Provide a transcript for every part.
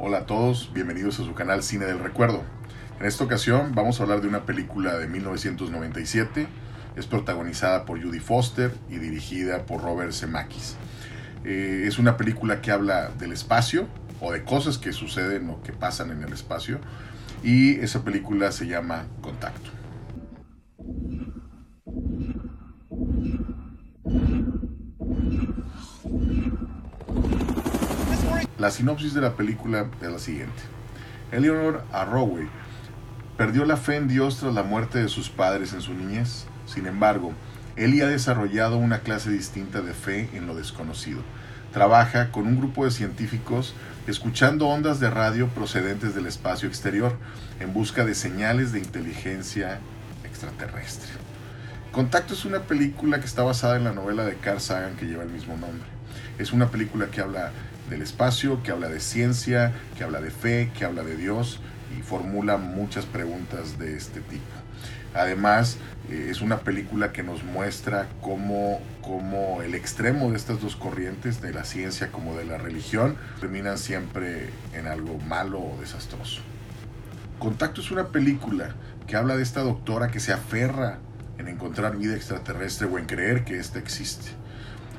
Hola a todos, bienvenidos a su canal Cine del Recuerdo. En esta ocasión vamos a hablar de una película de 1997. Es protagonizada por Judy Foster y dirigida por Robert Zemeckis. Eh, es una película que habla del espacio o de cosas que suceden o que pasan en el espacio. Y esa película se llama Contacto. La sinopsis de la película es la siguiente. Eleanor Arroway perdió la fe en Dios tras la muerte de sus padres en su niñez. Sin embargo, Ellie ha desarrollado una clase distinta de fe en lo desconocido. Trabaja con un grupo de científicos escuchando ondas de radio procedentes del espacio exterior en busca de señales de inteligencia extraterrestre. Contacto es una película que está basada en la novela de Carl Sagan que lleva el mismo nombre. Es una película que habla del espacio, que habla de ciencia, que habla de fe, que habla de Dios y formula muchas preguntas de este tipo. Además, eh, es una película que nos muestra cómo, cómo, el extremo de estas dos corrientes, de la ciencia como de la religión, terminan siempre en algo malo o desastroso. Contacto es una película que habla de esta doctora que se aferra en encontrar vida extraterrestre o en creer que ésta existe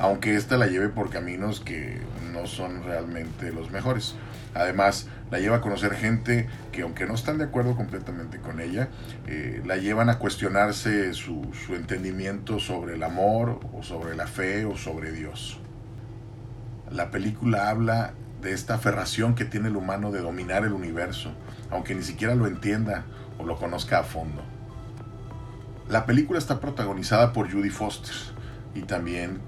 aunque ésta la lleve por caminos que no son realmente los mejores. Además, la lleva a conocer gente que aunque no están de acuerdo completamente con ella, eh, la llevan a cuestionarse su, su entendimiento sobre el amor o sobre la fe o sobre Dios. La película habla de esta aferración que tiene el humano de dominar el universo, aunque ni siquiera lo entienda o lo conozca a fondo. La película está protagonizada por Judy Foster y también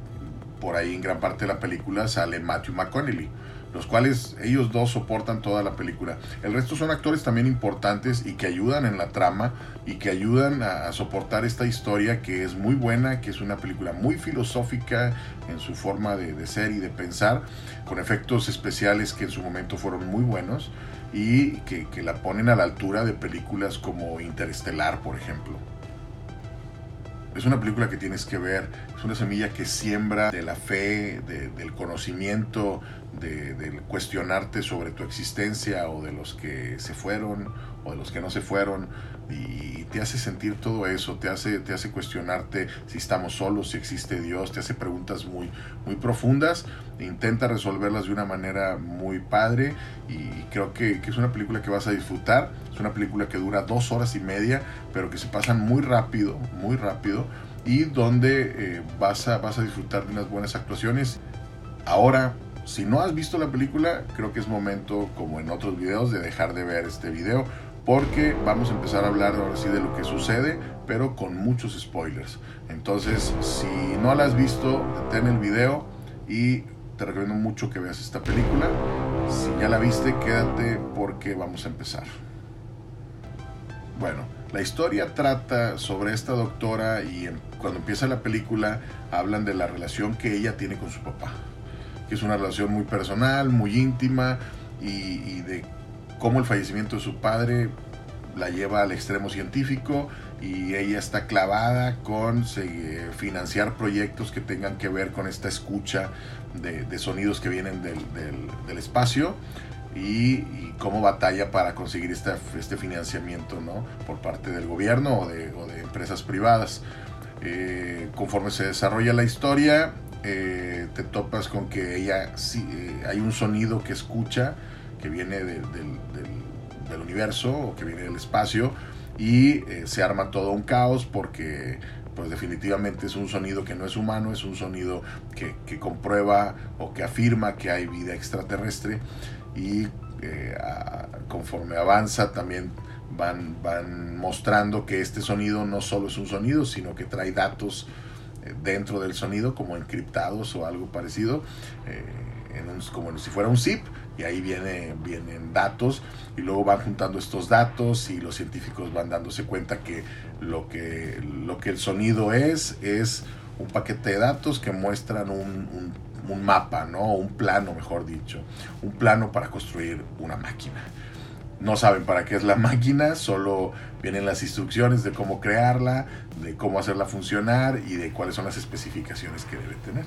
por ahí en gran parte de la película sale Matthew McConaughey, los cuales ellos dos soportan toda la película. El resto son actores también importantes y que ayudan en la trama y que ayudan a, soportar esta historia que es muy buena, que es una película muy filosófica en su forma de, ser y de pensar, con efectos especiales que en su momento fueron muy buenos y que, que la ponen a la altura de películas como Interestelar, por ejemplo. Es una película que tienes que ver, es una semilla que siembra de la fe, del conocimiento, de, cuestionarte sobre tu existencia o de los que se fueron o de los que no se fueron y te hace sentir todo eso, te hace, te hace cuestionarte si estamos solos, si existe Dios, te hace preguntas muy, muy profundas, intenta resolverlas de una manera muy padre y creo que, que es una película que vas a disfrutar, es una película que dura dos horas y media, pero que se pasan muy rápido, muy rápido y donde eh, vas, a, vas a disfrutar de unas buenas actuaciones. Ahora, si no has visto la película, creo que es momento, como en otros videos, de dejar de ver este video porque vamos a empezar a hablar ahora sí de lo que sucede, pero con muchos spoilers. Entonces, si no la has visto, detén el video y te recomiendo mucho que veas esta película. Si ya la viste, quédate porque vamos a empezar. Bueno, la historia trata sobre esta doctora y cuando empieza la película hablan de la relación que ella tiene con su papá, que es una relación muy personal, muy íntima y, de cómo el fallecimiento de su padre la lleva al extremo científico y ella está clavada con financiar proyectos que tengan que ver con esta escucha de, sonidos que vienen del, espacio y, cómo batalla para conseguir este financiamiento ¿no? por parte del gobierno o de, empresas privadas. Eh, conforme se desarrolla la historia, eh, te topas con que ella eh, hay un sonido que escucha que viene del, universo o que viene del espacio y eh, se arma todo un caos porque pues definitivamente es un sonido que no es humano, es un sonido que, comprueba o que afirma que hay vida extraterrestre y conforme avanza también van, van mostrando que este sonido no solo es un sonido, sino que trae datos dentro del sonido como encriptados o algo parecido, como si fuera un zip y ahí viene, vienen datos y luego van juntando estos datos y los científicos van dándose cuenta que lo que, lo que el sonido es es un paquete de datos que muestran un, un, mapa, ¿no? un plano, mejor dicho, un plano para construir una máquina. No saben para qué es la máquina, solo vienen las instrucciones de cómo crearla, de cómo hacerla funcionar y de cuáles son las especificaciones que debe tener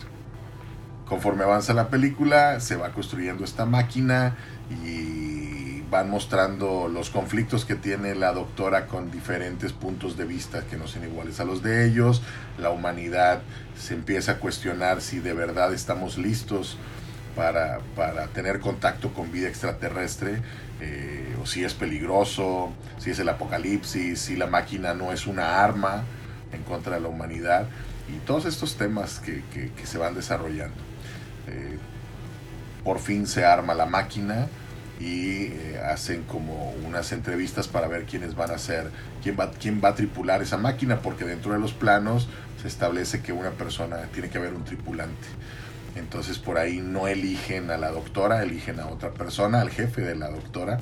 conforme avanza la película, se va construyendo esta máquina y van mostrando los conflictos que tiene la doctora con diferentes puntos de vista que no son iguales a los de ellos. La humanidad se empieza a cuestionar si de verdad estamos listos para, tener contacto con vida extraterrestre, eh, o si es peligroso, si es el apocalipsis, si la máquina no es una arma en contra de la humanidad, y todos estos temas que, se van desarrollando. Eh, por fin se arma la máquina y eh, hacen como unas entrevistas para ver quiénes van a ser, quién va, quién va a tripular esa máquina, porque dentro de los planos se establece que una persona tiene que haber un tripulante. Entonces por ahí no eligen a la doctora, eligen a otra persona, al jefe de la doctora,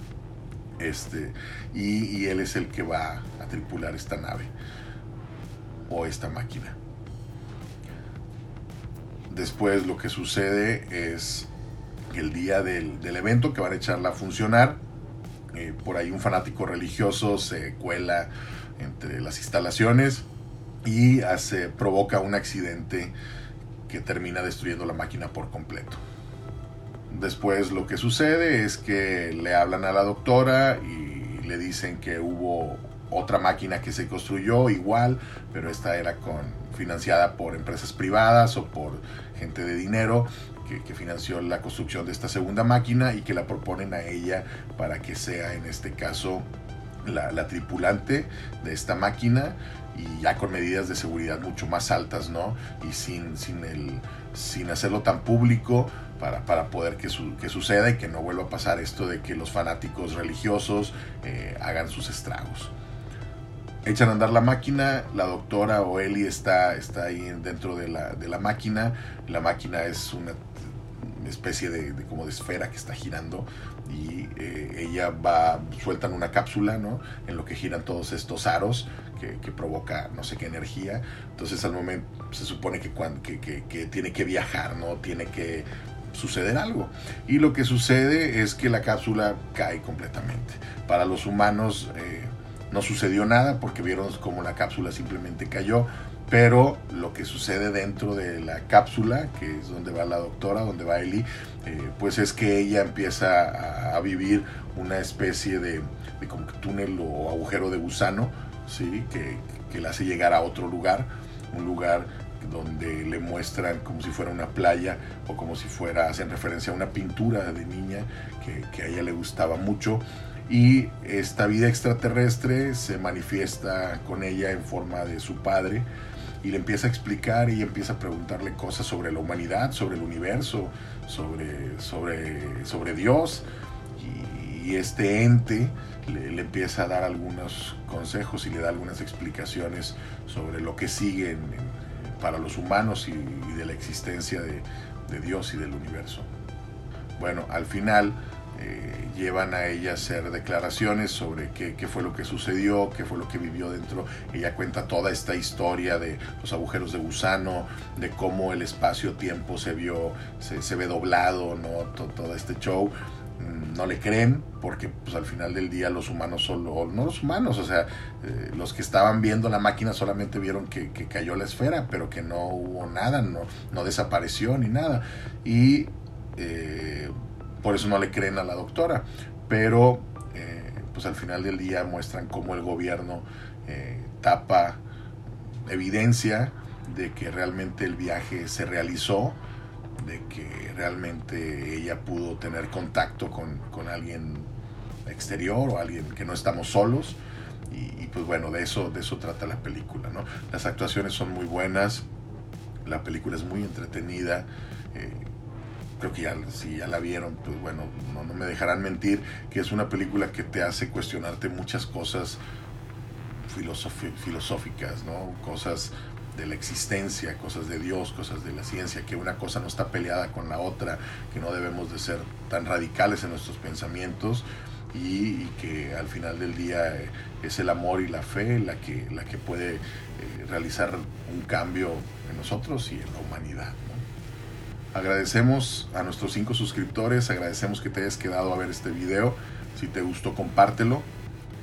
este, y, él es el que va a tripular esta nave o esta máquina. Después lo que sucede es el día del, evento que van a echarla a funcionar. Eh, por ahí un fanático religioso se cuela entre las instalaciones y hace, provoca un accidente termina destruyendo la máquina por completo. Después lo que sucede es que le hablan a la doctora y le dicen que hubo otra máquina que se construyó igual, pero esta era con, financiada por empresas privadas o por gente de dinero que, financió la construcción de esta segunda máquina y que la proponen a ella para que sea en este caso la, tripulante de esta máquina y ya con medidas de seguridad mucho más altas, ¿no? Y sin, sin, el, sin hacerlo tan público para, para poder que, que, suceda y que no vuelva a pasar esto de que los fanáticos religiosos eh, hagan sus estragos. Echan a andar la máquina, la doctora o Eli está, está ahí dentro de la, de la máquina. La máquina es una especie de, como de esfera que está girando y eh, ella va, sueltan una cápsula, ¿no? En lo que giran todos estos aros que, provoca no sé qué energía. Entonces al momento se supone que, cuando, que, tiene que viajar, ¿no? Tiene que suceder algo. Y lo que sucede es que la cápsula cae completamente. Para los humanos eh, no sucedió nada porque vieron como la cápsula simplemente cayó pero lo que sucede dentro de la cápsula, que es donde va la doctora, donde va Eli, eh, pues es que ella empieza a, vivir una especie de, como túnel o agujero de gusano, ¿sí? que, que le hace llegar a otro lugar, un lugar donde le muestran como si fuera una playa o como si fuera, hacen referencia a una pintura de niña que, que, a ella le gustaba mucho. Y esta vida extraterrestre se manifiesta con ella en forma de su padre, y le empieza a explicar y empieza a preguntarle cosas sobre la humanidad, sobre el universo, sobre, sobre, sobre Dios. Y, este ente le, empieza a dar algunos consejos y le da algunas explicaciones sobre lo que sigue para los humanos y, de la existencia de, de Dios y del universo. Bueno, al final eh, llevan a ella a hacer declaraciones sobre qué, fue lo que sucedió, qué fue lo que vivió dentro. Ella cuenta toda esta historia de los agujeros de gusano, de cómo el espacio-tiempo se vio, se, ve doblado, ¿no? Todo, este show. Mm, no le creen porque pues al final del día los humanos solo, no los humanos, o sea, eh, los que estaban viendo la máquina solamente vieron que, cayó la esfera, pero que no hubo nada, no, no desapareció ni nada. Y eh, por eso no le creen a la doctora, pero eh, pues al final del día muestran cómo el gobierno eh, tapa evidencia de que realmente el viaje se realizó, de que realmente ella pudo tener contacto con, alguien exterior o alguien que no estamos solos. Y, pues bueno, de eso, de eso trata la película. ¿no? Las actuaciones son muy buenas, la película es muy entretenida. Eh, creo que ya, si ya la vieron, pues bueno, no, me dejarán mentir, que es una película que te hace cuestionarte muchas cosas filosóficas, ¿no? Cosas de la existencia, cosas de Dios, cosas de la ciencia, que una cosa no está peleada con la otra, que no debemos de ser tan radicales en nuestros pensamientos y, que al final del día eh, es el amor y la fe la que, la que puede eh, realizar un cambio en nosotros y en la humanidad. Agradecemos a nuestros cinco suscriptores, agradecemos que te hayas quedado a ver este video. Si te gustó, compártelo.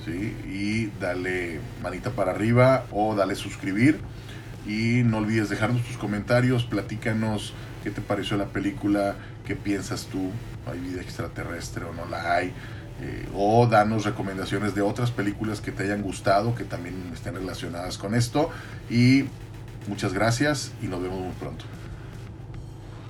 Y dale manita para arriba o dale suscribir. Y no olvides dejarnos tus comentarios, platícanos qué te pareció la película, qué piensas tú, hay vida extraterrestre o no la hay. eh, o danos recomendaciones de otras películas que te hayan gustado, que también estén relacionadas con esto. Y muchas gracias y nos vemos muy pronto.